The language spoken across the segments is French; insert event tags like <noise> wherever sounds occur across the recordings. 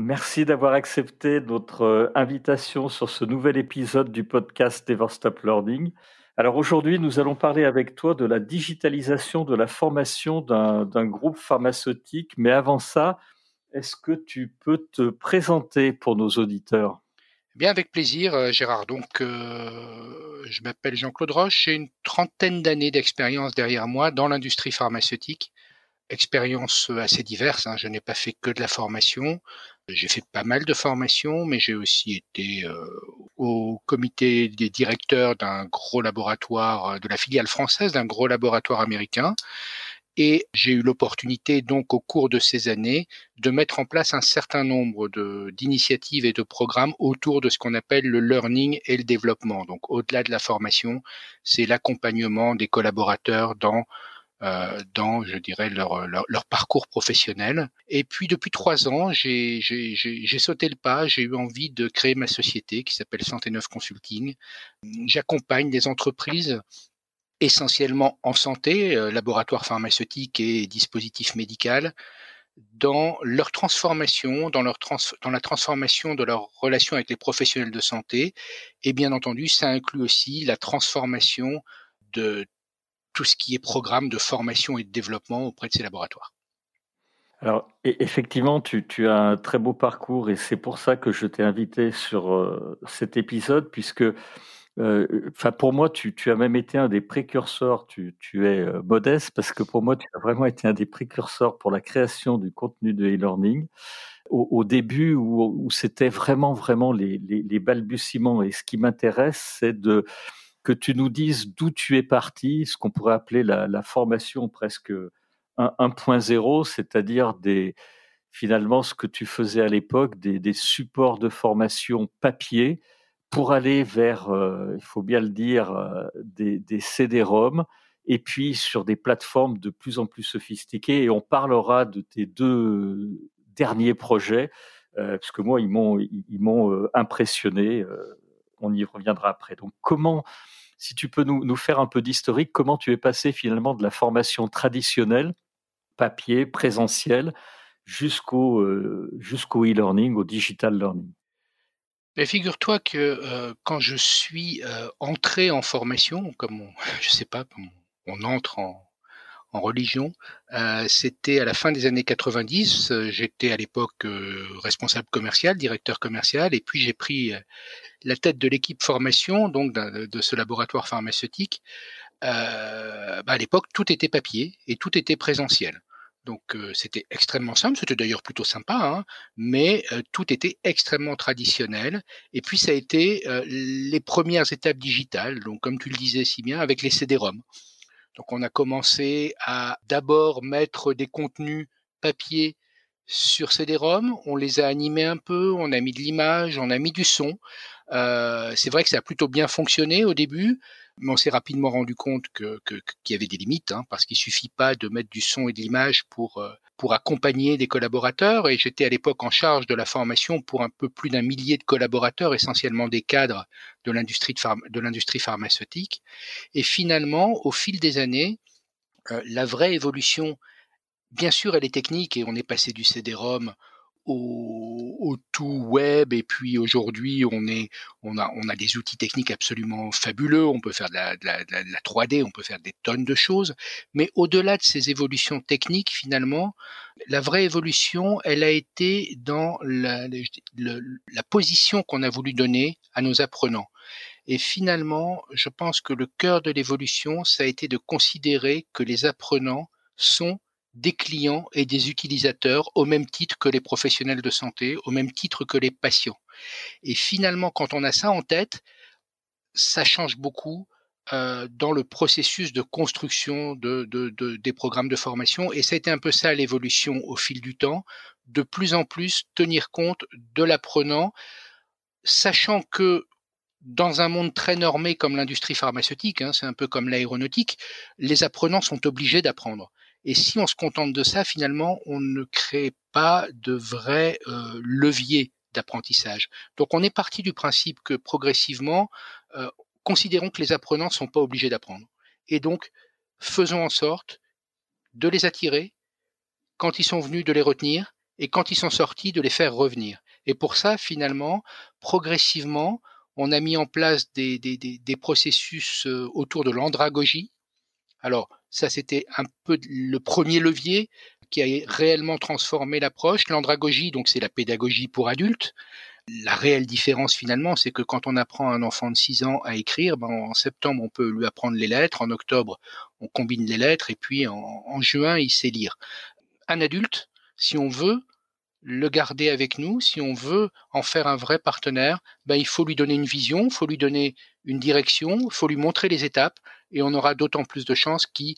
Merci d'avoir accepté notre euh, invitation sur ce nouvel épisode du podcast Never Stop Learning. Alors aujourd'hui, nous allons parler avec toi de la digitalisation de la formation d'un groupe pharmaceutique. Mais avant ça, est-ce que tu peux te présenter pour nos auditeurs? Bien, avec plaisir, euh, Gérard. Donc, euh, je m'appelle Jean-Claude Roche. J'ai une trentaine d'années d'expérience derrière moi dans l'industrie pharmaceutique expériences assez diverses. Hein. Je n'ai pas fait que de la formation. J'ai fait pas mal de formations, mais j'ai aussi été euh, au comité des directeurs d'un gros laboratoire, euh, de la filiale française d'un gros laboratoire américain. Et j'ai eu l'opportunité, donc, au cours de ces années, de mettre en place un certain nombre d'initiatives et de programmes autour de ce qu'on appelle le learning et le développement. Donc, au-delà de la formation, c'est l'accompagnement des collaborateurs dans dans, je dirais, leur, leur, parcours professionnel. Et puis depuis trois ans, j'ai sauté le pas, j'ai eu envie de créer ma société qui s'appelle Santé Neuf Consulting. J'accompagne des entreprises essentiellement en santé, euh, laboratoires pharmaceutiques et dispositifs médicaux, dans leur transformation, dans, leur trans dans la transformation de leur relation avec les professionnels de santé. Et bien entendu, ça inclut aussi la transformation de tout ce qui est programme de formation et de développement auprès de ces laboratoires. Alors, effectivement, tu, as un très beau parcours et c'est pour ça que je t'ai invité sur euh, cet épisode, puisque euh, pour moi, tu, as même été un des précurseurs, tu, es euh, modeste, parce que pour moi, tu as vraiment été un des précurseurs pour la création du contenu de e-learning. Au, début, où, c'était vraiment, vraiment les, balbutiements. Et ce qui m'intéresse, c'est de, que tu nous dises d'où tu es parti, ce qu'on pourrait appeler la, formation presque 1.0, c'est-à-dire finalement ce que tu faisais à l'époque, des, supports de formation papier pour aller vers, euh, il faut bien le dire, euh, des, des CD-ROM et puis sur des plateformes de plus en plus sophistiquées. Et on parlera de tes deux derniers projets, euh, parce que moi, ils m'ont impressionné. On y reviendra après. Donc, comment si tu peux nous, faire un peu d'historique, comment tu es passé finalement de la formation traditionnelle, papier, présentiel, jusqu'au euh, jusqu'au e-learning, au digital learning? Mais figure-toi que euh, quand je suis euh, entré en formation, comme on, <laughs> je sais pas, on entre en, en religion. Euh, c'était à la fin des années 90. Euh, j'étais à l'époque euh, responsable commercial, directeur commercial, et puis j'ai pris la tête de l'équipe formation, donc de, ce laboratoire pharmaceutique. Bah, à l'époque, tout était papier et tout était présentiel. Donc c'était extrêmement simple, c'était d'ailleurs plutôt sympa, hein, mais tout était extrêmement traditionnel. Et puis ça a été les premières étapes digitales, donc comme tu le disais si bien, avec les CD-ROM. Donc on a commencé à d'abord mettre des contenus papier sur CD-ROM, on les a animés un peu, on a mis de l'image, on a mis du son. Euh, c'est vrai que ça a plutôt bien fonctionné au début, mais on s'est rapidement rendu compte que, qu'il y avait des limites, hein, parce qu'il suffit pas de mettre du son et de l'image pour euh, pour accompagner des collaborateurs. Et j'étais à l'époque en charge de la formation pour un peu plus d'un millier de collaborateurs, essentiellement des cadres de l'industrie pharmaceutique. Et finalement, au fil des années, euh, la vraie évolution, bien sûr, elle est technique et on est passé du CD-ROM au, tout web et puis aujourd'hui on est on a on a des outils techniques absolument fabuleux. On peut faire de la, la 3D on peut faire des tonnes de choses. Mais au-delà de ces évolutions techniques finalement la vraie évolution elle a été dans la, la position qu'on a voulu donner à nos apprenants. Et finalement je pense que le cœur de l'évolution ça a été de considérer que les apprenants sont des clients et des utilisateurs au même titre que les professionnels de santé, au même titre que les patients. Et finalement, quand on a ça en tête, ça change beaucoup euh, dans le processus de construction de, de, des programmes de formation. Et été un peu ça l'évolution au fil du temps, de plus en plus tenir compte de l'apprenant, sachant que dans un monde très normé comme l'industrie pharmaceutique, hein, c'est un peu comme l'aéronautique, les apprenants sont obligés d'apprendre. Et si on se contente de ça, finalement, on ne crée pas de vrai euh, levier d'apprentissage. Donc on est parti du principe que progressivement, euh, considérons que les apprenants ne sont pas obligés d'apprendre. Et donc, faisons en sorte de les attirer, quand ils sont venus de les retenir, et quand ils sont sortis de les faire revenir. Et pour ça, finalement, progressivement, on a mis en place des, des, processus euh, autour de l'andragogie. Alors, ça, c'était un peu le premier levier qui a réellement transformé l'approche. L'andragogie, donc, c'est la pédagogie pour adultes. La réelle différence, finalement, c'est que quand on apprend à un enfant de 6 ans à écrire, ben, en septembre, on peut lui apprendre les lettres. En octobre, on combine les lettres. Et puis, en, en juin, il sait lire. Un adulte, si on veut, le garder avec nous, si on veut en faire un vrai partenaire, ben, il faut lui donner une vision, il faut lui donner une direction, il faut lui montrer les étapes, et on aura d'autant plus de chances qu'il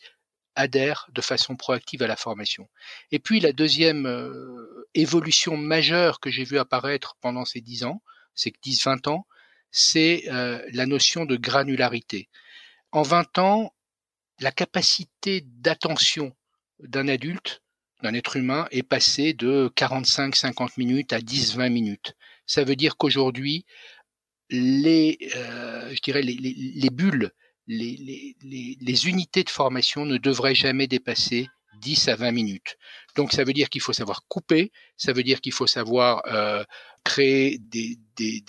adhère de façon proactive à la formation. Et puis la deuxième euh, évolution majeure que j'ai vue apparaître pendant ces dix ans, ces 10-20 ans, c'est euh, la notion de granularité. En 20 ans, la capacité d'attention d'un adulte d'un être humain est passé de 45-50 minutes à 10-20 minutes. Ça veut dire qu'aujourd'hui, les, euh, les, les, bulles, les, unités de formation ne devraient jamais dépasser 10 à 20 minutes. Donc ça veut dire qu'il faut savoir couper, ça veut dire qu'il faut savoir euh, créer des,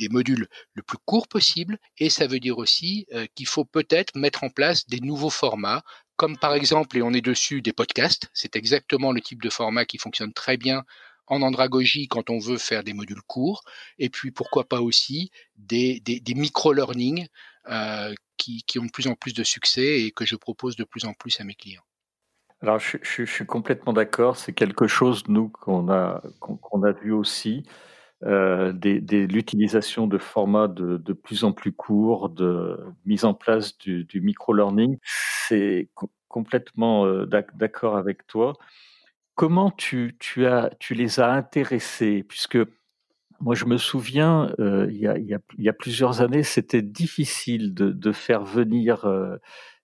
modules le plus court possible, et ça veut dire aussi euh, qu'il faut peut-être mettre en place des nouveaux formats, comme par exemple, et on est dessus, des podcasts. C'est exactement le type de format qui fonctionne très bien en andragogie quand on veut faire des modules courts, et puis pourquoi pas aussi des, micro-learning euh, qui, ont de plus en plus de succès et que je propose de plus en plus à mes clients. Alors, je suis complètement d'accord. C'est quelque chose, nous, qu'on a, qu'on a vu aussi. Euh, l'utilisation de formats de, plus en plus courts, de mise en place du, micro-learning. C'est complètement euh, d'accord avec toi. Comment tu, les as intéressés? Puisque moi, je me souviens, euh, il, y a, plusieurs années, c'était difficile de, faire venir euh,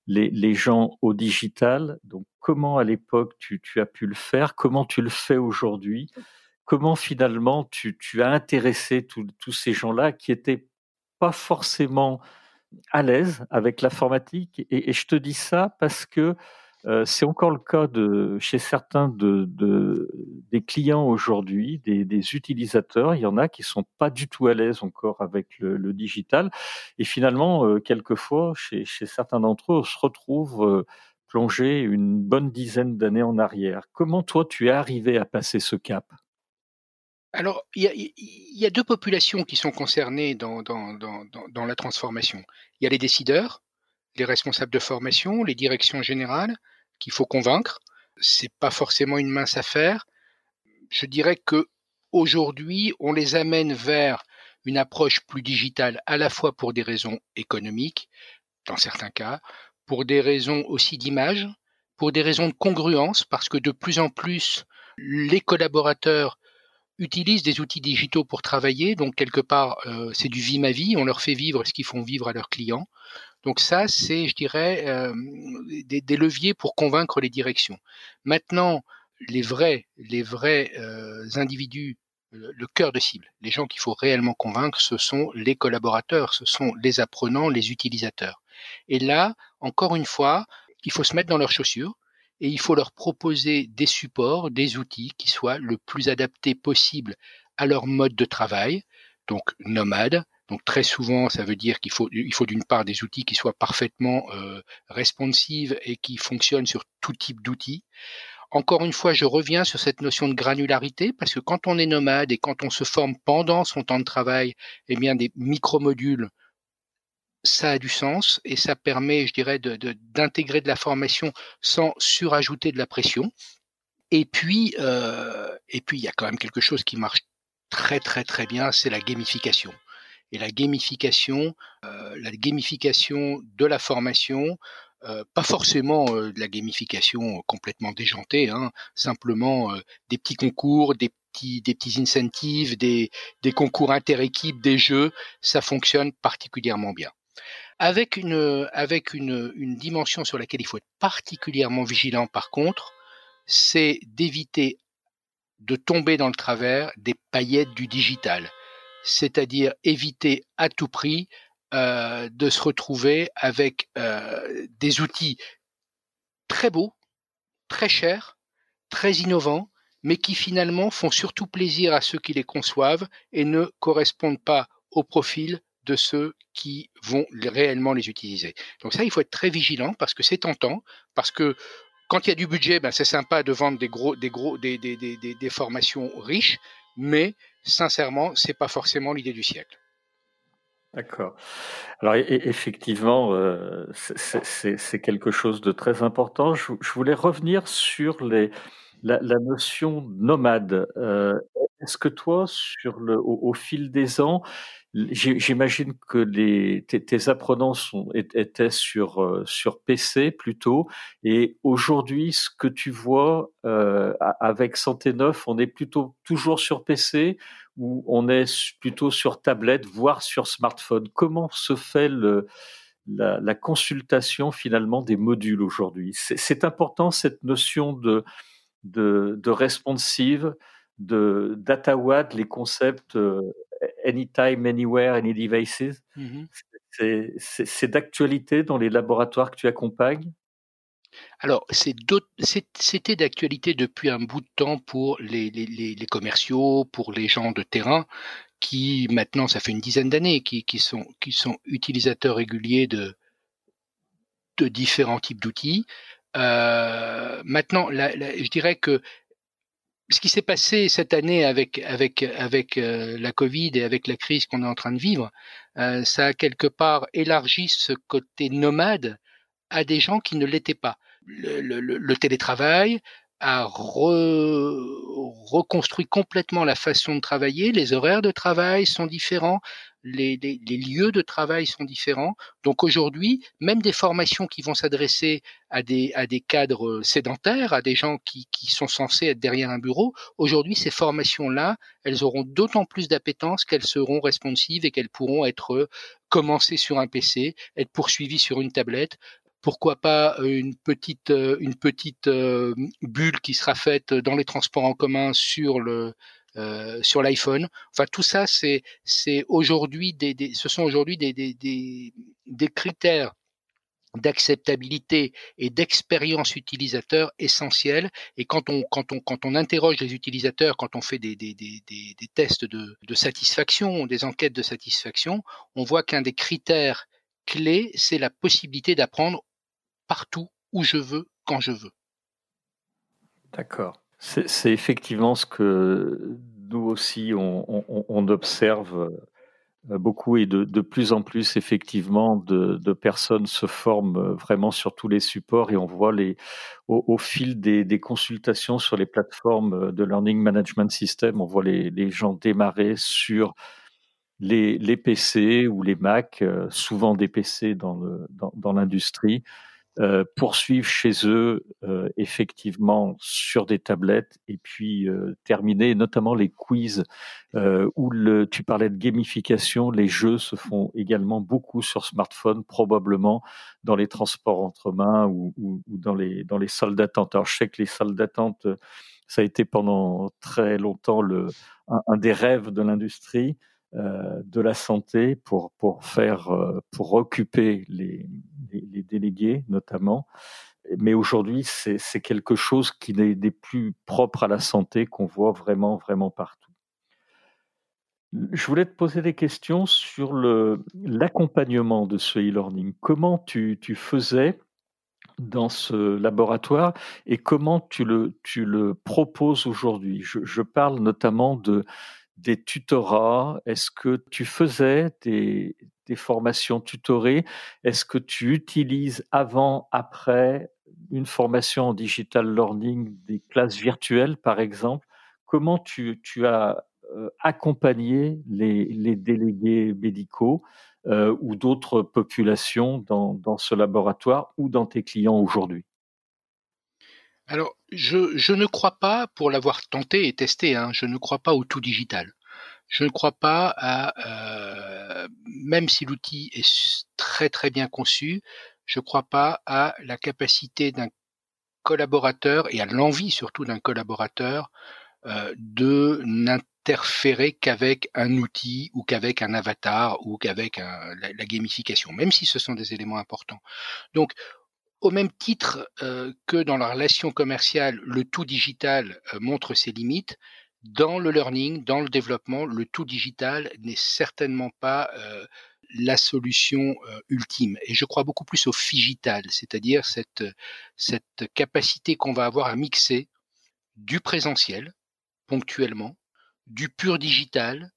les, gens au digital. Donc, comment à l'époque tu, as pu le faire? Comment tu le fais aujourd'hui? Comment finalement tu, as intéressé tous ces gens-là qui étaient pas forcément à l'aise avec l'informatique. Et, je te dis ça parce que euh, c'est encore le cas de, chez certains de, des clients aujourd'hui, des, utilisateurs. Il y en a qui sont pas du tout à l'aise encore avec le, digital. Et finalement, euh, quelquefois, chez, certains d'entre eux, on se retrouve euh, plongé une bonne dizaine d'années en arrière. Comment toi, tu es arrivé à passer ce cap? Alors, il y, a, deux populations qui sont concernées dans, dans, la transformation. Il y a les décideurs, les responsables de formation, les directions générales qu'il faut convaincre. C'est pas forcément une mince affaire. Je dirais que aujourd'hui, on les amène vers une approche plus digitale, à la fois pour des raisons économiques, dans certains cas, pour des raisons aussi d'image, pour des raisons de congruence, parce que de plus en plus, les collaborateurs utilisent des outils digitaux pour travailler. Donc quelque part, euh, c'est du vie ma vie. On leur fait vivre ce qu'ils font vivre à leurs clients. Donc ça, c'est, je dirais, euh, des, leviers pour convaincre les directions. Maintenant, les vrais, les vrais euh, individus, le, cœur de cible, les gens qu'il faut réellement convaincre, ce sont les collaborateurs, ce sont les apprenants, les utilisateurs. Et là, encore une fois, il faut se mettre dans leurs chaussures et il faut leur proposer des supports, des outils qui soient le plus adaptés possible à leur mode de travail, donc nomade. Donc très souvent, ça veut dire qu'il faut, il faut d'une part des outils qui soient parfaitement euh, responsives et qui fonctionnent sur tout type d'outils. Encore une fois, je reviens sur cette notion de granularité parce que quand on est nomade et quand on se forme pendant son temps de travail, eh bien des micromodules ça a du sens et ça permet, je dirais, d'intégrer de, de, la formation sans surajouter de la pression. Et puis, euh, et puis, il y a quand même quelque chose qui marche très très très bien, c'est la gamification. Et la gamification, euh, la gamification de la formation, euh, pas forcément euh, de la gamification complètement déjantée, hein, simplement euh, des petits concours, des petits, des petits incentives, des, des concours inter-équipes, des jeux, ça fonctionne particulièrement bien. Avec une, avec une, une dimension sur laquelle il faut être particulièrement vigilant par contre, c'est d'éviter de tomber dans le travers des paillettes du digital, c'est-à-dire éviter à tout prix euh, de se retrouver avec euh, des outils très beaux, très chers, très innovants, mais qui finalement font surtout plaisir à ceux qui les conçoivent et ne correspondent pas au profil de ceux qui vont réellement les utiliser. Donc ça, il faut être très vigilant parce que c'est tentant, parce que quand il y a du budget, ben c'est sympa de vendre des gros, des gros, des, des, des, des formations riches, mais sincèrement, c'est pas forcément l'idée du siècle. D'accord. Alors effectivement, euh, c'est quelque chose de très important. Je, voulais revenir sur les, la, notion nomade. Euh, est-ce que toi, au, fil des ans, J'imagine que les, tes, apprenants étaient sur, euh, PC plutôt. Et aujourd'hui, ce que tu vois euh, avec Santé Neuf, on est plutôt toujours sur PC ou on est plutôt sur tablette, voire sur smartphone? Comment se fait la consultation finalement des modules aujourd'hui? C'est important cette notion de, de, de responsive, de data WAD, les concepts. Euh, anytime, anywhere, any devices. Mmh c'est d'actualité dans les laboratoires que tu accompagnes? Alors, c'était d'actualité depuis un bout de temps pour les, les, les, commerciaux, pour les gens de terrain, qui maintenant, ça fait une dizaine d'années, qui, qui, sont, qui sont utilisateurs réguliers de, de différents types d'outils. Euh, maintenant, je dirais que ce qui s'est passé cette année avec avec avec euh, la Covid et avec la crise qu'on est en train de vivre, euh, ça a quelque part élargi ce côté nomade à des gens qui ne l'étaient pas. Le, télétravail a reconstruit complètement la façon de travailler. Les horaires de travail sont différents les, lieux de travail sont différents. Donc aujourd'hui, même des formations qui vont s'adresser à des, à des cadres sédentaires, à des gens qui, qui sont censés être derrière un bureau, aujourd'hui, ces formations-là, elles auront d'autant plus d'appétence qu'elles seront responsives et qu'elles pourront être commencées sur un PC, être poursuivies sur une tablette, pourquoi pas une petite une petite euh, bulle qui sera faite dans les transports en commun sur le euh, sur l'iPhone. Enfin, tout ça, c'est aujourd'hui des, des, ce sont aujourd'hui des, des, critères d'acceptabilité et d'expérience utilisateur essentiels. Et quand on, quand, on, quand on interroge les utilisateurs, quand on fait des, des, des, des, des tests de, de satisfaction, des enquêtes de satisfaction, on voit qu'un des critères clés, c'est la possibilité d'apprendre partout où je veux, quand je veux. D'accord. C'est effectivement ce que nous aussi on, observe euh, beaucoup et de, plus en plus effectivement de, personnes se forment euh, vraiment sur tous les supports et on voit les au, fil des, consultations sur les plateformes euh, de learning management system, on voit les, gens démarrer sur les, PC ou les Mac, souvent des PC dans l'industrie. Euh, poursuivre chez eux euh, effectivement sur des tablettes et puis euh, terminer notamment les quiz où le, tu parlais de gamification, les jeux se font également beaucoup sur smartphone, probablement dans les transports entre mains ou, ou, ou dans les dans les salles d'attente. Alors je sais que les salles d'attente ça a été pendant très longtemps le, un des rêves de l'industrie. Euh, de la santé pour pour faire euh, pour occuper les, les, délégués notamment. Mais aujourd'hui, c'est quelque chose qui n'est plus propre à la santé qu'on voit vraiment vraiment partout. Je voulais te poser des questions sur l'accompagnement de ce e-learning. Comment tu, tu faisais dans ce laboratoire et comment tu le, tu le proposes aujourd'hui? Je, parle notamment de des tutorats? Est-ce que tu faisais des, formations tutorées? Est-ce que tu utilises avant, après une formation en digital learning des classes virtuelles, par exemple? Comment tu, as euh, accompagné les, délégués médicaux euh, ou d'autres populations dans, ce laboratoire ou dans tes clients aujourd'hui? Alors, je, ne crois pas, pour l'avoir tenté et testé, hein, je ne crois pas au tout digital. Je ne crois pas à, euh, même si l'outil est très très bien conçu, je ne crois pas à la capacité d'un collaborateur et à l'envie surtout d'un collaborateur euh, de n'interférer qu'avec un outil ou qu'avec un avatar ou qu'avec la, la, gamification, même si ce sont des éléments importants. Donc, au même titre euh, que dans la relation commerciale, le tout digital euh, montre ses limites, dans le learning, dans le développement, le tout digital n'est certainement pas euh, la solution ultime. Et je crois beaucoup plus au figital, c'est-à-dire cette, cette capacité qu'on va avoir à mixer du présentiel, ponctuellement, du pur digital,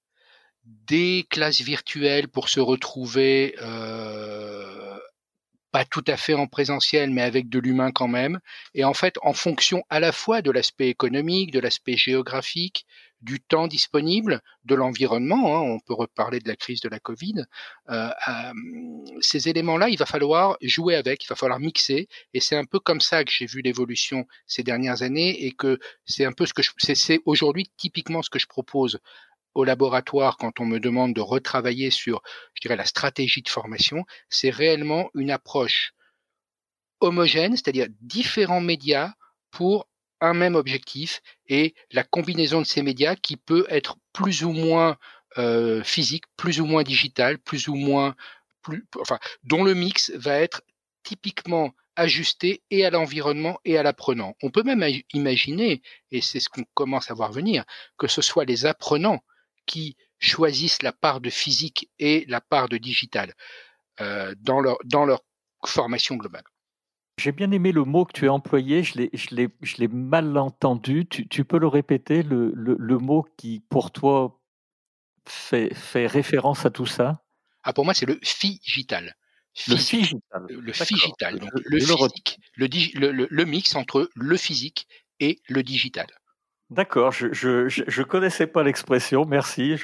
des classes virtuelles pour se retrouver euh, pas tout à fait en présentiel, mais avec de l'humain quand même. Et en fait, en fonction à la fois de l'aspect économique, de l'aspect géographique, du temps disponible, de l'environnement, hein, on peut reparler de la crise de la Covid, euh, euh, ces éléments-là, il va falloir jouer avec, il va falloir mixer, et c'est un peu comme ça que j'ai vu l'évolution ces dernières années, et que c'est un peu ce que c'est aujourd'hui typiquement ce que je propose au laboratoire quand on me demande de retravailler sur, je dirais, la stratégie de formation, c'est réellement une approche homogène, c'est-à-dire différents médias pour un même objectif et la combinaison de ces médias qui peut être plus ou moins euh, physique, plus ou moins digital, plus ou moins, plus, enfin, dont le mix va être typiquement ajusté et à l'environnement et à l'apprenant. On peut même imaginer, et c'est ce qu'on commence à voir venir, que ce soit les apprenants qui choisissent la part de physique et la part de digital euh, dans, leur, dans leur formation globale. J'ai bien aimé le mot que tu as employé, je l'ai mal entendu. Tu, tu, peux le répéter, le, le, le, mot qui, pour toi, fait, fait référence à tout ça? Ah, Pour moi, c'est le figital. Le figital. Le le, physique, le, le, mix entre le physique et le digital. D'accord, je je, je connaissais pas l'expression. Merci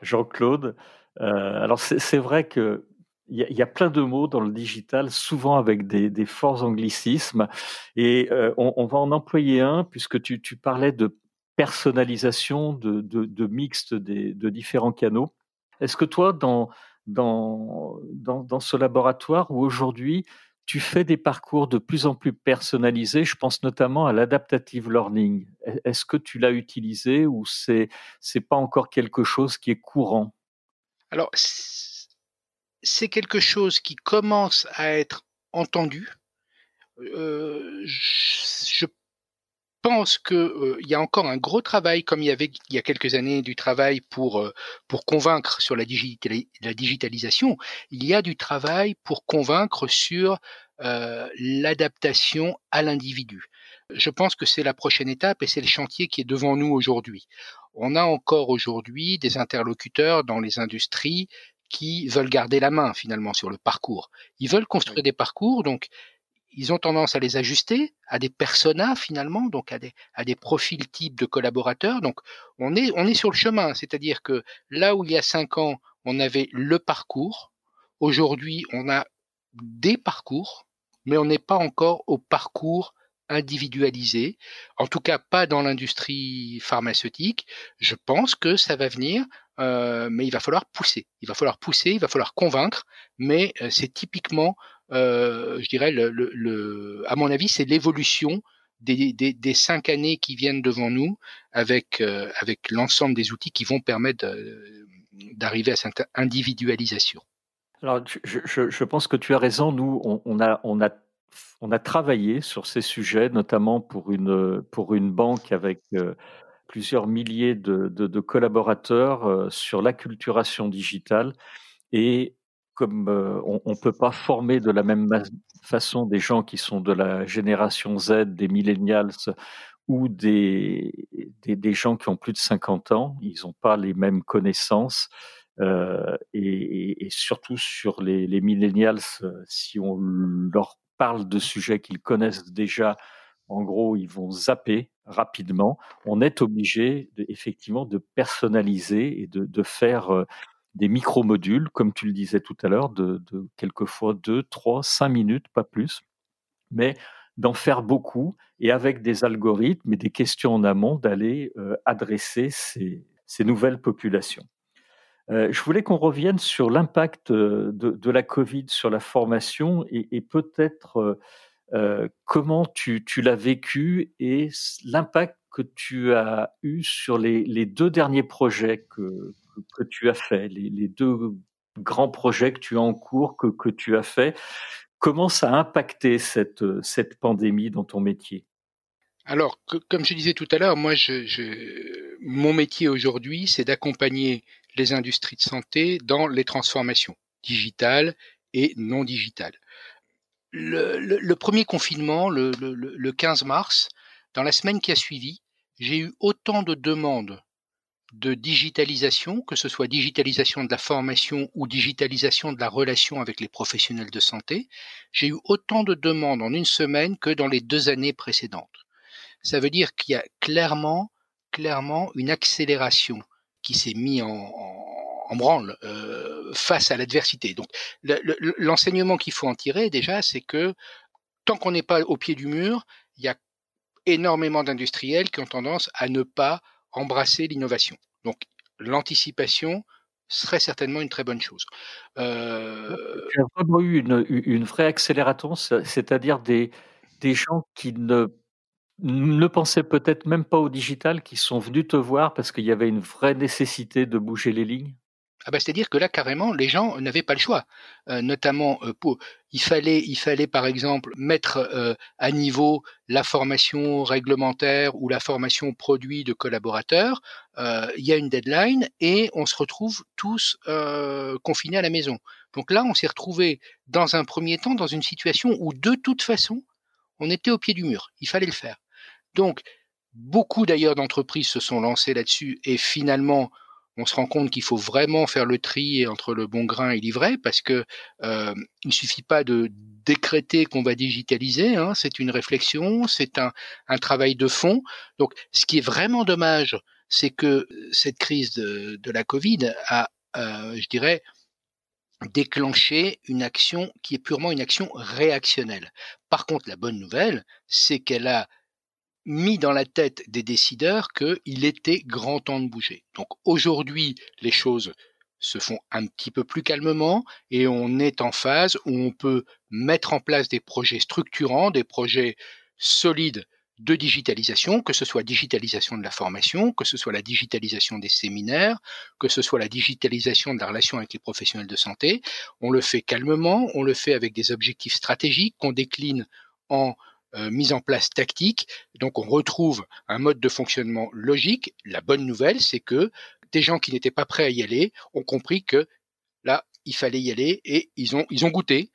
Jean-Claude. Euh, alors c'est vrai que il y, a plein de mots dans le digital, souvent avec des, des forts anglicismes, et euh, on, va en employer un puisque tu, tu parlais de personnalisation, de, de, de mixte des, de différents canaux. Est-ce que toi, dans, dans, dans, dans ce laboratoire où aujourd'hui tu fais des parcours de plus en plus personnalisés. Je pense notamment à l'adaptative learning. Est-ce que tu l'as utilisé ou c'est c'est pas encore quelque chose qui est courant? Alors c'est quelque chose qui commence à être entendu. Euh, je pense qu'il euh, y a encore un gros travail, comme il y avait il y a quelques années du travail pour euh, pour convaincre sur la, la, digitalisation. Il y a du travail pour convaincre sur euh, l'adaptation à l'individu. Je pense que c'est la prochaine étape et c'est le chantier qui est devant nous aujourd'hui. On a encore aujourd'hui des interlocuteurs dans les industries qui veulent garder la main finalement sur le parcours. Ils veulent construire des parcours, donc ils ont tendance à les ajuster à des personas finalement, donc à des, à des profils types de collaborateurs. Donc on est, on est sur le chemin, c'est-à-dire que là où il y a cinq ans, on avait le parcours, aujourd'hui on a des parcours, mais on n'est pas encore au parcours individualisé, en tout cas pas dans l'industrie pharmaceutique. Je pense que ça va venir, euh, mais il va falloir pousser. Il va falloir pousser, il va falloir convaincre, mais euh, c'est typiquement je dirais, à mon avis, c'est l'évolution des, cinq années qui viennent devant nous avec, euh, l'ensemble des outils qui vont permettre d'arriver à cette individualisation. Alors, je, pense que tu as raison. Nous, on, a, travaillé sur ces sujets, notamment pour une, banque avec euh, plusieurs milliers de, collaborateurs euh, sur l'acculturation digitale. Et comme euh, on ne peut pas former de la même façon des gens qui sont de la génération Z, des millennials ou des, des, gens qui ont plus de 50 ans, ils n'ont pas les mêmes connaissances. Euh, et, surtout sur les, les millennials, si on leur parle de sujets qu'ils connaissent déjà, en gros, ils vont zapper rapidement. On est obligé effectivement de personnaliser et de, de faire euh, des micro-modules, comme tu le disais tout à l'heure, de, quelquefois 2, 3, 5 minutes, pas plus. Mais d'en faire beaucoup et avec des algorithmes et des questions en amont d'aller adresser ces, nouvelles populations. je voulais qu'on revienne sur l'impact de, de, la Covid sur la formation et, peut-être comment tu, tu l'as vécu et l'impact que tu as eu sur les, les deux derniers projets que, que, tu as fait, les, deux grands projets que tu as en cours, que, que tu as fait. Comment ça a impacté cette, cette pandémie dans ton métier? Alors, comme je disais tout à l'heure, moi, je, mon métier aujourd'hui, c'est d'accompagner les industries de santé dans les transformations digitales et non digitales. Le, le, le premier confinement, le, le 15 mars, dans la semaine qui a suivi, j'ai eu autant de demandes de digitalisation, que ce soit digitalisation de la formation ou digitalisation de la relation avec les professionnels de santé, j'ai eu autant de demandes en une semaine que dans les deux années précédentes. Ça veut dire qu'il y a clairement, clairement une accélération qui s'est mise en, branle euh, face à l'adversité. Donc l'enseignement qu'il faut en tirer déjà, c'est que tant qu'on n'est pas au pied du mur, il y a énormément d'industriels qui ont tendance à ne pas embrasser l'innovation. Donc l'anticipation serait certainement une très bonne chose. Euh... Tu as vraiment eu une, une vraie accélération, c'est-à-dire des, des gens qui ne, ne pensaient peut-être même pas au digital, qui sont venus te voir parce qu'il y avait une vraie nécessité de bouger les lignes? Ah bah, c'est-à-dire que là carrément les gens n'avaient pas le choix, euh, notamment euh, pour il fallait il fallait par exemple mettre euh, à niveau la formation réglementaire ou la formation produit de collaborateurs. il y a une deadline et on se retrouve tous confinés à la maison. Donc là on s'est retrouvé dans un premier temps dans une situation où de toute façon on était au pied du mur, il fallait le faire. Donc beaucoup d'ailleurs d'entreprises se sont lancées là-dessus et finalement on se rend compte qu'il faut vraiment faire le tri entre le bon grain et l'ivraie parce que euh, il suffit pas de décréter qu'on va digitaliser, hein, c'est une réflexion, c'est un, un, travail de fond. Donc, ce qui est vraiment dommage, c'est que cette crise de, de la Covid a, euh, je dirais, déclenché une action qui est purement une action réactionnelle. Par contre, la bonne nouvelle, c'est qu'elle a mis dans la tête des décideurs qu'il était grand temps de bouger. Donc aujourd'hui, les choses se font un petit peu plus calmement et on est en phase où on peut mettre en place des projets structurants, des projets solides de digitalisation, que ce soit digitalisation de la formation, que ce soit la digitalisation des séminaires, que ce soit la digitalisation de la relation avec les professionnels de santé. On le fait calmement, on le fait avec des objectifs stratégiques qu'on décline en euh, mise en place tactique. Donc on retrouve un mode de fonctionnement logique. La bonne nouvelle, c'est que des gens qui n'étaient pas prêts à y aller ont compris que là, il fallait y aller et ils ont, ils ont goûté.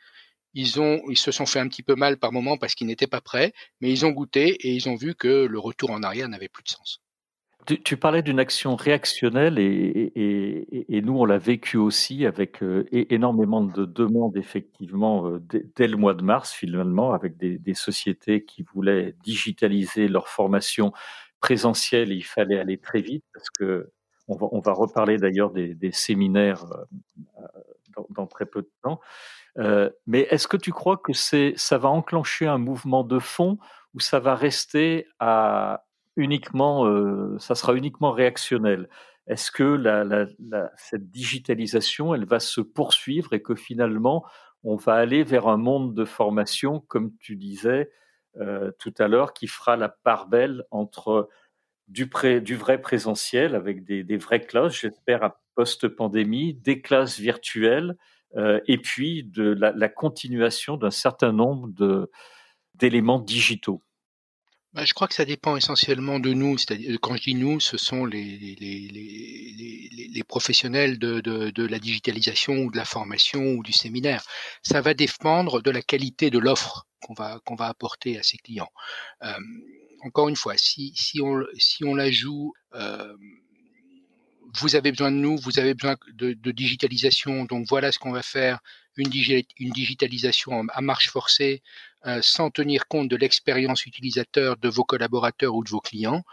Ils, ont, ils se sont fait un petit peu mal par moment parce qu'ils n'étaient pas prêts, mais ils ont goûté et ils ont vu que le retour en arrière n'avait plus de sens. Tu, parlais d'une action réactionnelle et, nous, on l'a vécu aussi avec euh, énormément de demandes, effectivement, euh, dès, le mois de mars, finalement, avec des, sociétés qui voulaient digitaliser leur formation présentielle et il fallait aller très vite parce que on va, on va reparler d'ailleurs des, séminaires euh, dans, très peu de temps. Mais est-ce que tu crois que ça va enclencher un mouvement de fond ou ça va rester à, uniquement, euh, ça sera uniquement réactionnel. Est-ce que cette digitalisation, elle va se poursuivre et que finalement, on va aller vers un monde de formation, comme tu disais euh, tout à l'heure, qui fera la part belle entre du, vrai présentiel avec des, vraies classes, j'espère à post-pandémie, des classes virtuelles, euh, et puis de la, continuation d'un certain nombre d'éléments digitaux? Bah, je crois que ça dépend essentiellement de nous. Quand je dis nous, ce sont les, professionnels de, la digitalisation ou de la formation ou du séminaire. Ça va dépendre de la qualité de l'offre qu'on va, va apporter à ses clients. Euh, encore une fois, si, si, on, si on la joue, euh, vous avez besoin de nous, vous avez besoin de, de digitalisation, donc voilà ce qu'on va faire, une, une digitalisation à marche forcée, euh, sans tenir compte de l'expérience utilisateur de vos collaborateurs ou de vos clients,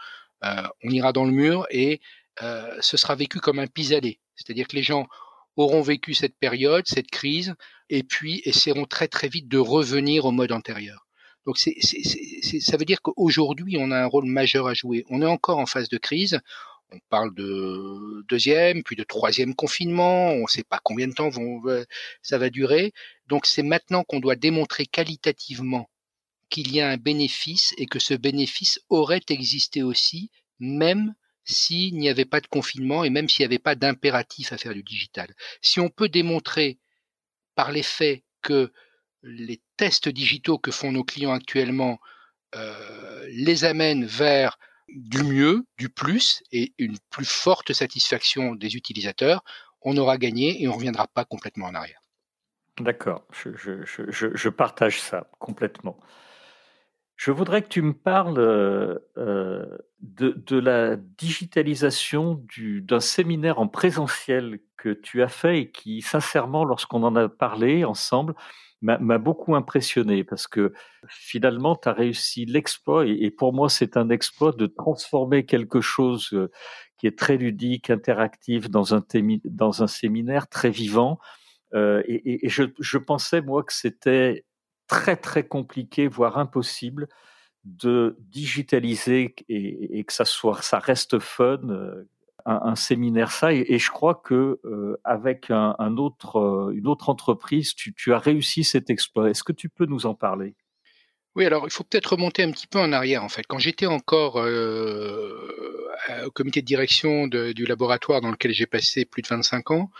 euh, on ira dans le mur et euh, ce sera vécu comme un pis-aller. C'est-à-dire que les gens auront vécu cette période, cette crise, et puis essaieront très très vite de revenir au mode antérieur. Donc c'est, ça veut dire qu'aujourd'hui, on a un rôle majeur à jouer. On est encore en phase de crise. On parle de deuxième, puis de troisième confinement. On ne sait pas combien de temps ça va durer. Donc c'est maintenant qu'on doit démontrer qualitativement qu'il y a un bénéfice et que ce bénéfice aurait existé aussi, même s'il n'y avait pas de confinement et même s'il n'y avait pas d'impératif à faire du digital. Si on peut démontrer par les faits que les tests digitaux que font nos clients actuellement euh, les amènent vers du mieux, du plus et une plus forte satisfaction des utilisateurs, on aura gagné et on ne reviendra pas complètement en arrière. D'accord, je, je, partage ça complètement. Je voudrais que tu me parles euh, euh, de, la digitalisation d'un séminaire en présentiel que tu as fait et qui, sincèrement, lorsqu'on en a parlé ensemble, m'a beaucoup impressionné parce que finalement, tu as réussi l'exploit et, pour moi, c'est un exploit de transformer quelque chose euh, qui est très ludique, interactif dans un, dans un séminaire très vivant. Et, et je, pensais, moi, que c'était très très compliqué, voire impossible de digitaliser et, que ça reste fun, euh, un, séminaire ça. Et, je crois que euh, avec euh, une autre entreprise, tu, as réussi cet exploit. Est-ce que tu peux nous en parler? Oui, alors il faut peut-être remonter un petit peu en arrière en fait. Quand j'étais encore au comité de direction du laboratoire dans lequel j'ai passé plus de 25 ans,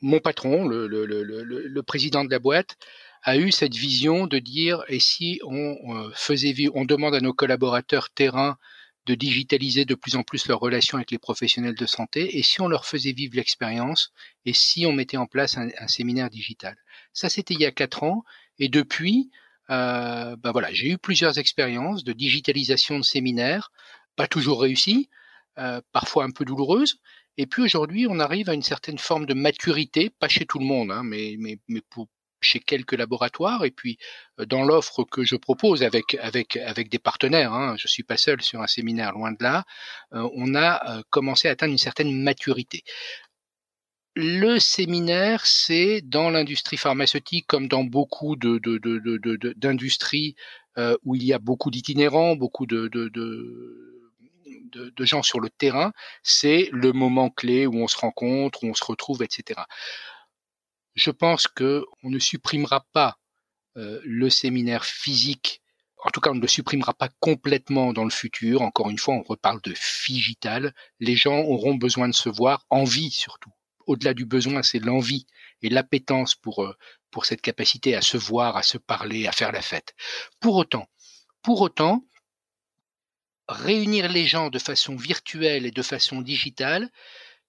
mon patron, le, le président de la boîte, a eu cette vision de dire et si on euh, faisait on demande à nos collaborateurs terrain de digitaliser de plus en plus leurs relations avec les professionnels de santé et si on leur faisait vivre l'expérience et si on mettait en place un, séminaire digital. Ça, c'était il y a quatre ans et depuis, euh, ben voilà, j'ai eu plusieurs expériences de digitalisation de séminaires, pas toujours réussies, euh, parfois un peu douloureuses. Et puis aujourd'hui, on arrive à une certaine forme de maturité, pas chez tout le monde, hein, mais, chez quelques laboratoires et puis euh, dans l'offre que je propose avec des partenaires, hein, je suis pas seul sur un séminaire loin de là, euh, on a euh, commencé à atteindre une certaine maturité. Le séminaire, c'est dans l'industrie pharmaceutique comme dans beaucoup d'industries où il y a beaucoup d'itinérants, beaucoup de, gens sur le terrain, c'est le moment clé où on se rencontre, où on se retrouve, etc je pense que on ne supprimera pas euh, le séminaire physique. En tout cas, on ne le supprimera pas complètement dans le futur. Encore une fois, on reparle de figital. Les gens auront besoin de se voir, envie surtout. Au-delà du besoin, c'est l'envie et l'appétence pour euh, pour cette capacité à se voir, à se parler, à faire la fête. Pour autant, pour autant, réunir les gens de façon virtuelle et de façon digitale,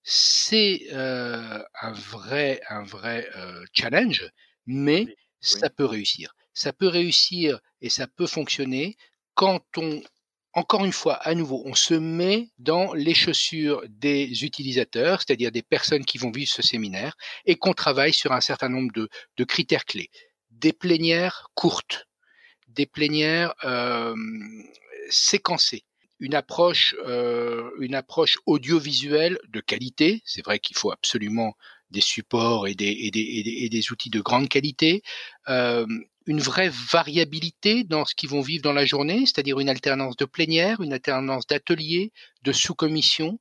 c'est euh, un vrai, un vrai euh, challenge, mais ça peut réussir. Ça peut réussir et ça peut fonctionner quand on, encore une fois, à nouveau, on se met dans les chaussures des utilisateurs, c'est-à-dire des personnes qui vont vivre ce séminaire, et qu'on travaille sur un certain nombre de, de critères clés. Des plénières courtes, des plénières euh, séquencées, une approche, euh, une approche audiovisuelle de qualité. C'est vrai qu'il faut absolument des supports et des, et des, et des, outils de grande qualité. Euh, une vraie variabilité dans ce qu'ils vont vivre dans la journée, c'est-à-dire une alternance de plénière, une alternance d'ateliers, de sous-commissions.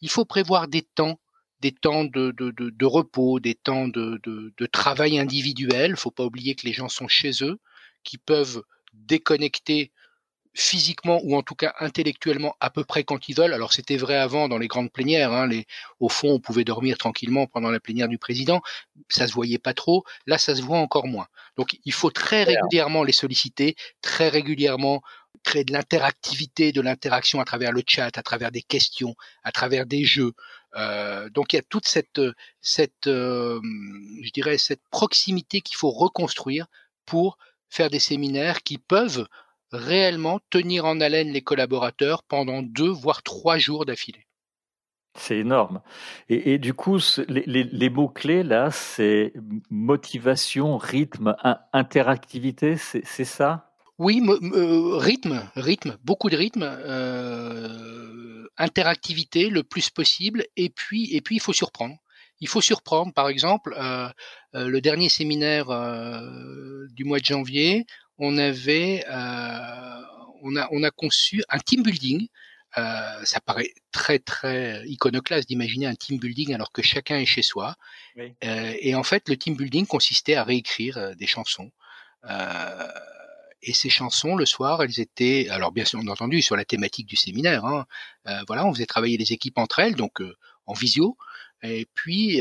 Il faut prévoir des temps, des temps de, de, de, de repos, des temps de, de, travail individuel. Il ne faut pas oublier que les gens sont chez eux, qui peuvent déconnecter physiquement ou en tout cas intellectuellement à peu près quand ils veulent. Alors c'était vrai avant dans les grandes plénières. Hein, les, au fond, on pouvait dormir tranquillement pendant la plénière du président. Ça se voyait pas trop. Là, ça se voit encore moins. Donc il faut très régulièrement les solliciter, très régulièrement créer de l'interactivité, de l'interaction à travers le chat, à travers des questions, à travers des jeux. Euh, donc il y a toute cette, cette, euh, je dirais, cette proximité qu'il faut reconstruire pour faire des séminaires qui peuvent réellement tenir en haleine les collaborateurs pendant deux voire trois jours d'affilée. C'est énorme. Et, du coup, les, mots-clés, là, c'est motivation, rythme, interactivité, c'est ça? Oui, euh, rythme, rythme, beaucoup de rythme, euh, interactivité le plus possible, et puis, et puis il faut surprendre. Il faut surprendre, par exemple, euh, le dernier séminaire du mois de janvier, on avait, on a, on a conçu un team building euh, ça paraît très très iconoclaste d'imaginer un team building alors que chacun est chez soi. Euh, et en fait, le team building consistait à réécrire euh, des chansons. et ces chansons, le soir, elles étaient, alors bien sûr, entendu, sur la thématique du séminaire. Hein, voilà, on faisait travailler les équipes entre elles, donc en visio. Et puis,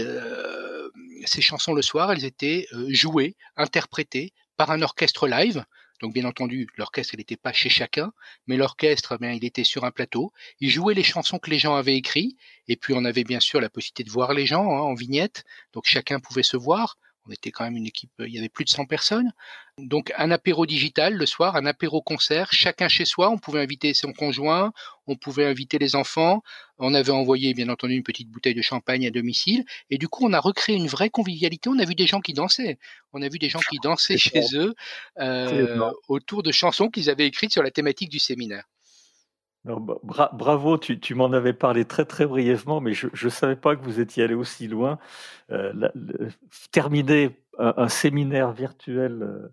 ces chansons le soir, elles étaient jouées, interprétées par un orchestre live donc bien entendu, l'orchestre n'était pas chez chacun, mais l'orchestre, eh il était sur un plateau. Il jouait les chansons que les gens avaient écrites, et puis on avait bien sûr la possibilité de voir les gens hein, en vignette, donc chacun pouvait se voir. On était quand même une équipe, il y avait plus de 100 personnes. Donc un apéro digital le soir, un apéro concert, chacun chez soi. On pouvait inviter son conjoint, on pouvait inviter les enfants. On avait envoyé bien entendu une petite bouteille de champagne à domicile. Et du coup, on a recréé une vraie convivialité. On a vu des gens qui dansaient. On a vu des gens qui <laughs> dansaient chez eux euh, autour de chansons qu'ils avaient écrites sur la thématique du séminaire. Bravo, tu, m'en avais parlé très très brièvement, mais je ne savais pas que vous étiez allé aussi loin. Euh, terminer un, séminaire virtuel euh,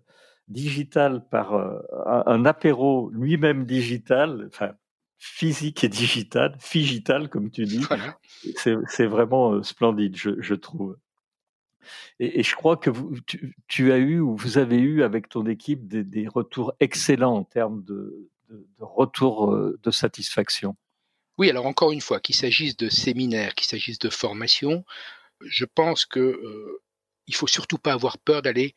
digital par euh, un, apéro lui-même digital, enfin physique et digital, figital comme tu dis, c'est vraiment splendide, je, trouve. Et, je crois que vous, tu, as eu ou vous avez eu avec ton équipe des retours excellents en termes de, de, retour euh, de satisfaction Oui, alors encore une fois, qu'il s'agisse de séminaires, qu'il s'agisse de formation, je pense que euh, il faut surtout pas avoir peur d'aller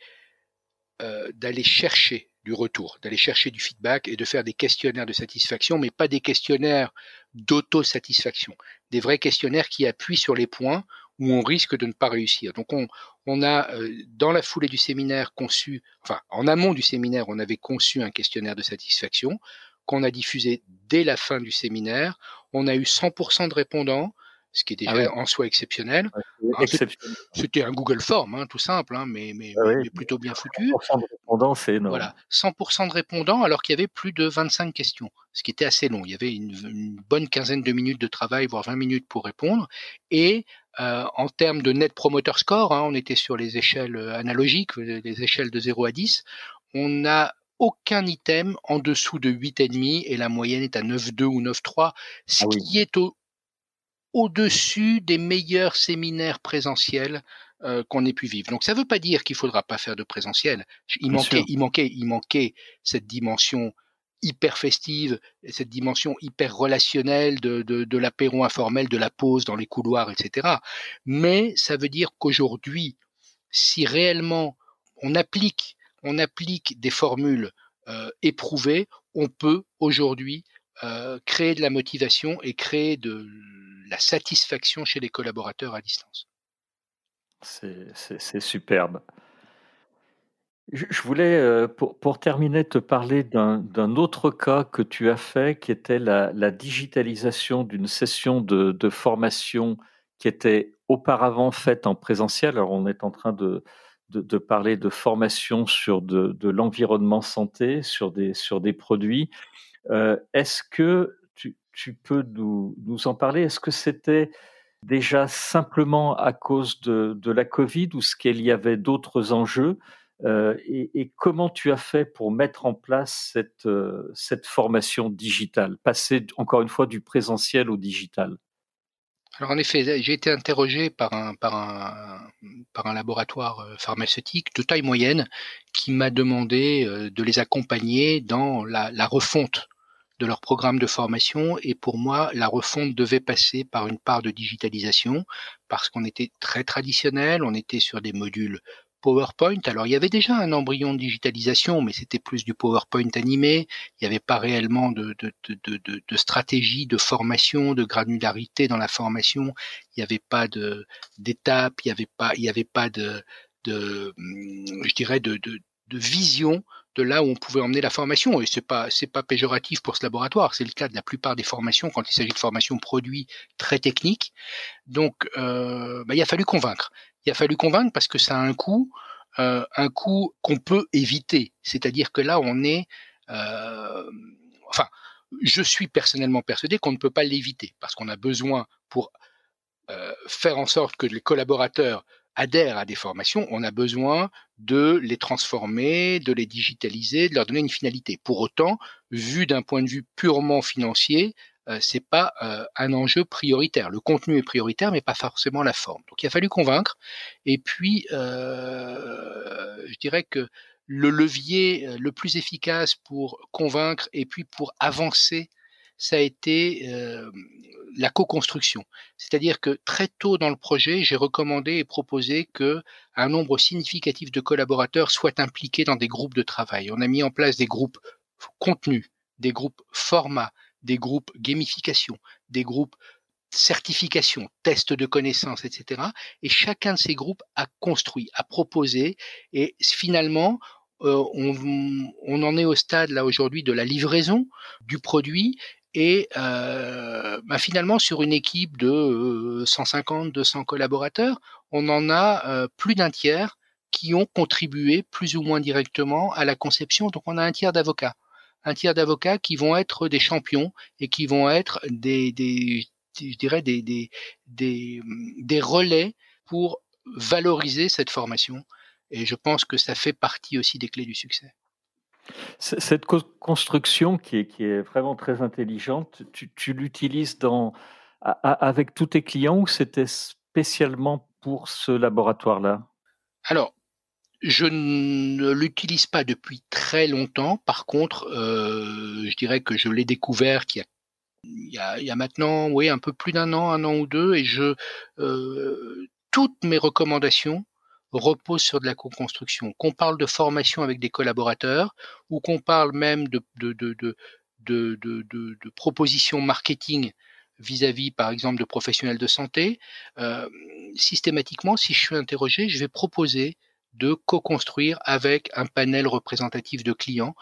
euh, d'aller chercher du retour, d'aller chercher du feedback et de faire des questionnaires de satisfaction, mais pas des questionnaires d'autosatisfaction, des vrais questionnaires qui appuient sur les points où on risque de ne pas réussir. Donc on, on a, euh, dans la foulée du séminaire, conçu, enfin en amont du séminaire, on avait conçu un questionnaire de satisfaction qu'on a diffusé dès la fin du séminaire. On a eu 100% de répondants, ce qui est déjà ah en soi exceptionnel. Hein, c'était un Google Form, hein, tout simple, hein, mais, mais, ah mais, plutôt bien foutu. 100% de répondants, c'est énorme. Voilà, 100% de répondants alors qu'il y avait plus de 25 questions, ce qui était assez long. Il y avait une, une bonne quinzaine de minutes de travail, voire 20 minutes pour répondre. Et euh, en termes de net promoter score, hein, on était sur les échelles euh, analogiques, euh, les échelles de 0 à 10. On n'a aucun item en dessous de 8,5 et la moyenne est à 9,2 ou 9,3, ce ah qui est au, au-dessus des meilleurs séminaires présentiels qu'on ait pu vivre. Donc ça ne veut pas dire qu'il faudra pas faire de présentiel. Il manquait, il manquait, il manquait cette dimension hyper festive, cette dimension hyper relationnelle de, de, de l'apéro informel, de la pause dans les couloirs, etc. Mais ça veut dire qu'aujourd'hui, si réellement on applique, on applique des formules euh, éprouvées, on peut aujourd'hui euh, créer de la motivation et créer de la satisfaction chez les collaborateurs à distance. C'est superbe. Je voulais, euh, pour, terminer, te parler d'un autre cas que tu as fait, qui était la, digitalisation d'une session de, formation qui était auparavant faite en présentiel. Alors, on est en train de, de, parler de formation sur de, l'environnement santé, sur des, sur des produits. Euh, est-ce que tu, tu peux nous, nous, en parler? Est-ce que c'était déjà simplement à cause de, de la Covid ou est-ce qu'il y avait d'autres enjeux? Euh, et, comment tu as fait pour mettre en place cette, euh, cette formation digitale, passer encore une fois du présentiel au digital alors en effet, j'ai été interrogé par un, par un, par un laboratoire euh, pharmaceutique de taille moyenne qui m'a demandé de les accompagner dans la, la refonte de leur programme de formation. Et pour moi la refonte devait passer par une part de digitalisation parce qu'on était très traditionnel, on était sur des modules PowerPoint. Alors il y avait déjà un embryon de digitalisation, mais c'était plus du PowerPoint animé. Il n'y avait pas réellement de, stratégie, de formation, de granularité dans la formation. Il n'y avait pas de d'étapes. Il n'y avait pas, avait pas de, de je dirais de, vision de là où on pouvait emmener la formation. Et c'est pas pas péjoratif pour ce laboratoire. C'est le cas de la plupart des formations quand il s'agit de formations produits très techniques. Donc euh, bah, il a fallu convaincre il a fallu convaincre parce que ça a un coût, euh, un coût qu'on peut éviter. C'est-à-dire que là, on est, euh, enfin, je suis personnellement persuadé qu'on ne peut pas l'éviter parce qu'on a besoin pour euh, faire en sorte que les collaborateurs adhèrent à des formations, on a besoin de les transformer, de les digitaliser, de leur donner une finalité. Pour autant, vu d'un point de vue purement financier, euh, c'est pas euh, un enjeu prioritaire. Le contenu est prioritaire, mais pas forcément la forme. Donc il a fallu convaincre. Et puis, euh, je dirais que le levier le plus efficace pour convaincre et puis pour avancer ça a été la co-construction. C'est-à-dire que très tôt dans le projet, j'ai recommandé et proposé que un nombre significatif de collaborateurs soient impliqués dans des groupes de travail. On a mis en place des groupes contenu, des groupes format, des groupes gamification, des groupes certification, tests de connaissances, etc. Et chacun de ces groupes a construit, a proposé, et finalement, on, on, en est au stade là aujourd'hui de la livraison du produit et euh, bah, finalement, sur une équipe de 150, euh, 200 collaborateurs, on en a euh, plus d'un tiers qui ont contribué plus ou moins directement à la conception. Donc on a un tiers d'avocats. Un tiers d'avocats qui vont être des champions et qui vont être des, des je dirais des, des, des, des relais pour valoriser cette formation. Et je pense que ça fait partie aussi des clés du succès. Cette construction qui est, qui est, vraiment très intelligente, tu, l'utilises dans, avec tous tes clients ou c'était spécialement pour ce laboratoire-là? Alors, je ne l'utilise pas depuis très longtemps. Par contre, euh, je dirais que je l'ai découvert il y, a, il, y a, maintenant, oui, un peu plus d'un an, un an ou deux, et je euh, toutes mes recommandations repose sur de la co-construction. Qu'on parle de formation avec des collaborateurs ou qu'on parle même de propositions marketing vis-à-vis, par exemple, de professionnels de santé, euh, systématiquement, si je suis interrogé, je vais proposer de co-construire avec un panel représentatif de clients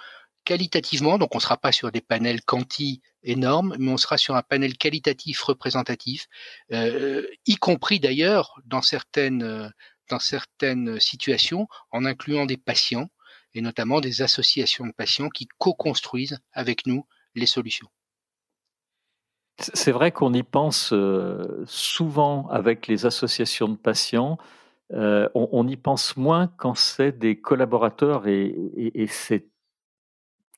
qualitativement, donc on ne sera pas sur des panels quanti énormes, mais on sera sur un panel qualitatif représentatif, euh, y compris d'ailleurs dans certaines dans certaines situations en incluant des patients et notamment des associations de patients qui co-construisent avec nous les solutions. C'est vrai qu'on y pense euh, souvent avec les associations de patients. Euh, on, y pense moins quand c'est des collaborateurs et, c'est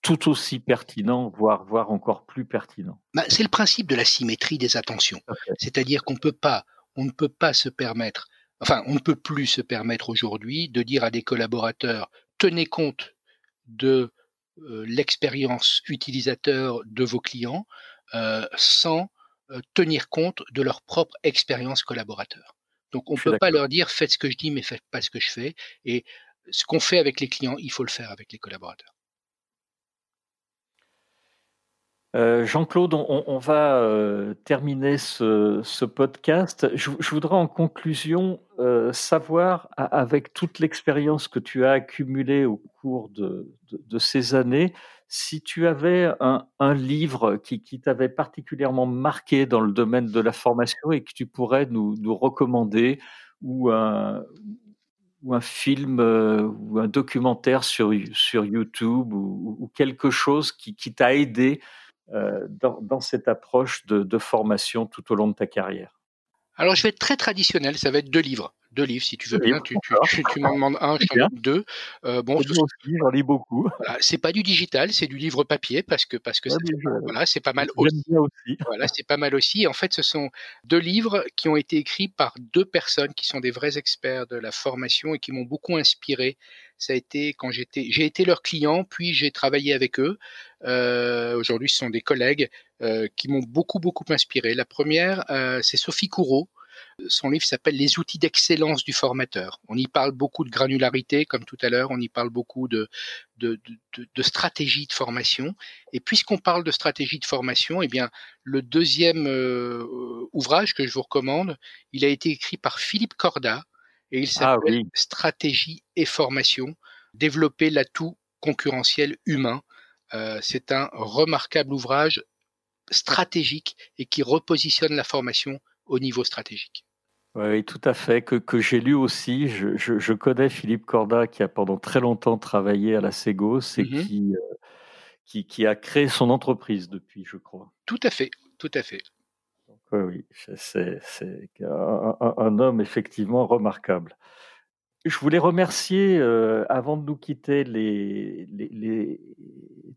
tout aussi pertinent, voire, voire encore plus pertinent. Bah, c'est le principe de la symétrie des attentions. C'est-à-dire qu'on peut pas, on ne peut pas se permettre enfin, on ne peut plus se permettre aujourd'hui de dire à des collaborateurs tenez compte de euh, l'expérience utilisateur de vos clients euh, sans euh, tenir compte de leur propre expérience collaborateur. Donc on ne peut pas leur dire faites ce que je dis mais faites pas ce que je fais. Et ce qu'on fait avec les clients, il faut le faire avec les collaborateurs. Euh, Jean-Claude, on, va euh, terminer ce, podcast. Je, voudrais en conclusion euh, savoir, avec toute l'expérience que tu as accumulée au cours de, ces années, si tu avais un, livre qui, t'avait particulièrement marqué dans le domaine de la formation et que tu pourrais nous, recommander, ou un, film ou un documentaire sur, YouTube ou, quelque chose qui t'a aidé euh, dans, cette approche de, formation tout au long de ta carrière? Alors, je vais être très traditionnel, ça va être deux livres deux livres si tu veux bien. Tu, m'en demandes un, je t'en demande deux. Euh, bon, j'en lis beaucoup. c'est pas du digital, c'est du livre papier parce que parce que voilà, c'est pas mal aussi. aussi. Voilà, c'est pas mal aussi. En fait, ce sont deux livres qui ont été écrits par deux personnes qui sont des vrais experts de la formation et qui m'ont beaucoup inspiré. Ça a été quand j'étais, j'ai été leur client, puis j'ai travaillé avec eux. Euh, aujourd'hui, ce sont des collègues euh, qui m'ont beaucoup beaucoup inspiré. La première, euh, c'est Sophie Courreau son livre s'appelle Les outils d'excellence du formateur. On y parle beaucoup de granularité, comme tout à l'heure, on y parle beaucoup de, stratégie de formation. Et puisqu'on parle de stratégie de formation, eh bien, le deuxième euh, ouvrage que je vous recommande, il a été écrit par Philippe Corda et il ah s'appelle Stratégie et formation, développer l'atout concurrentiel humain. Euh, c'est un remarquable ouvrage stratégique et qui repositionne la formation au niveau stratégique. Oui, tout à fait, que, que j'ai lu aussi. Je, je, connais Philippe Corda qui a pendant très longtemps travaillé à la Ségos et mmh qui, euh, qui, qui, a créé son entreprise depuis, je crois. Tout à fait, tout à fait. Oui, oui, c'est un, homme effectivement remarquable. Je voulais remercier, euh, avant de nous quitter,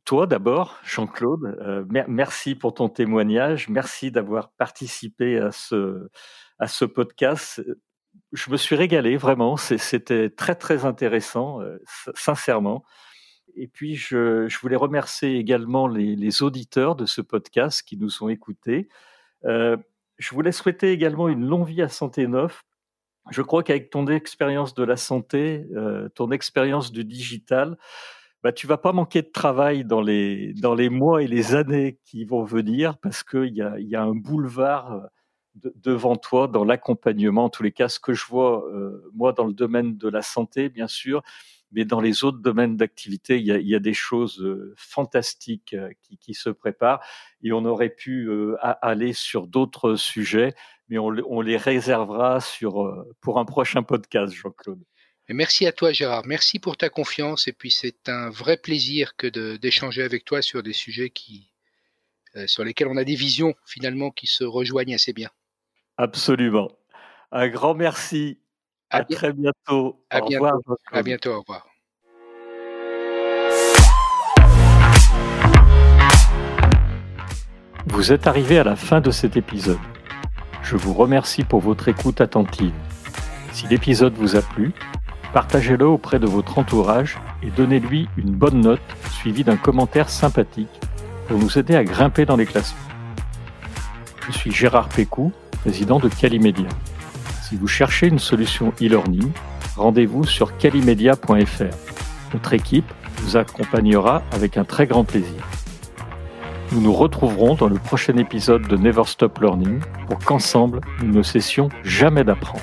toi d'abord, Jean-Claude. Euh, merci pour ton témoignage. Merci d'avoir participé à ce, podcast. Je me suis régalé, vraiment. C'était très, très intéressant, euh, sincèrement. Et puis, je, voulais remercier également les, auditeurs de ce podcast qui nous ont écoutés. Euh, je voulais souhaiter également une longue vie à Santé Neuf. Je crois qu'avec ton expérience de la santé, euh, ton expérience du digital, bah, tu vas pas manquer de travail dans les, dans les mois et les années qui vont venir parce qu'il y a, y a un boulevard euh, devant toi dans l'accompagnement. En tous les cas, ce que je vois, moi, dans le domaine de la santé, bien sûr, mais dans les autres domaines d'activité, il, il y a, des choses euh, fantastiques euh, qui, qui, se préparent et on aurait pu euh, aller sur d'autres sujets, mais on, on, les réservera sur, pour un prochain podcast, Jean-Claude. Merci à toi, Gérard. Merci pour ta confiance. Et puis, c'est un vrai plaisir que d'échanger avec toi sur des sujets qui, sur lesquels on a des visions finalement qui se rejoignent assez bien. Absolument. Un grand merci. À, très bientôt. À au bientôt. revoir. À bientôt. Au revoir. Vous êtes arrivé à la fin de cet épisode. Je vous remercie pour votre écoute attentive. Si l'épisode vous a plu, partagez-le auprès de votre entourage et donnez-lui une bonne note suivie d'un commentaire sympathique pour nous aider à grimper dans les classements. Je suis Gérard Pécou, président de Calimedia. Si vous cherchez une solution e-learning, rendez-vous sur calimedia.fr. Notre équipe vous accompagnera avec un très grand plaisir. Nous nous retrouverons dans le prochain épisode de Never Stop Learning pour qu'ensemble, nous ne cessions jamais d'apprendre.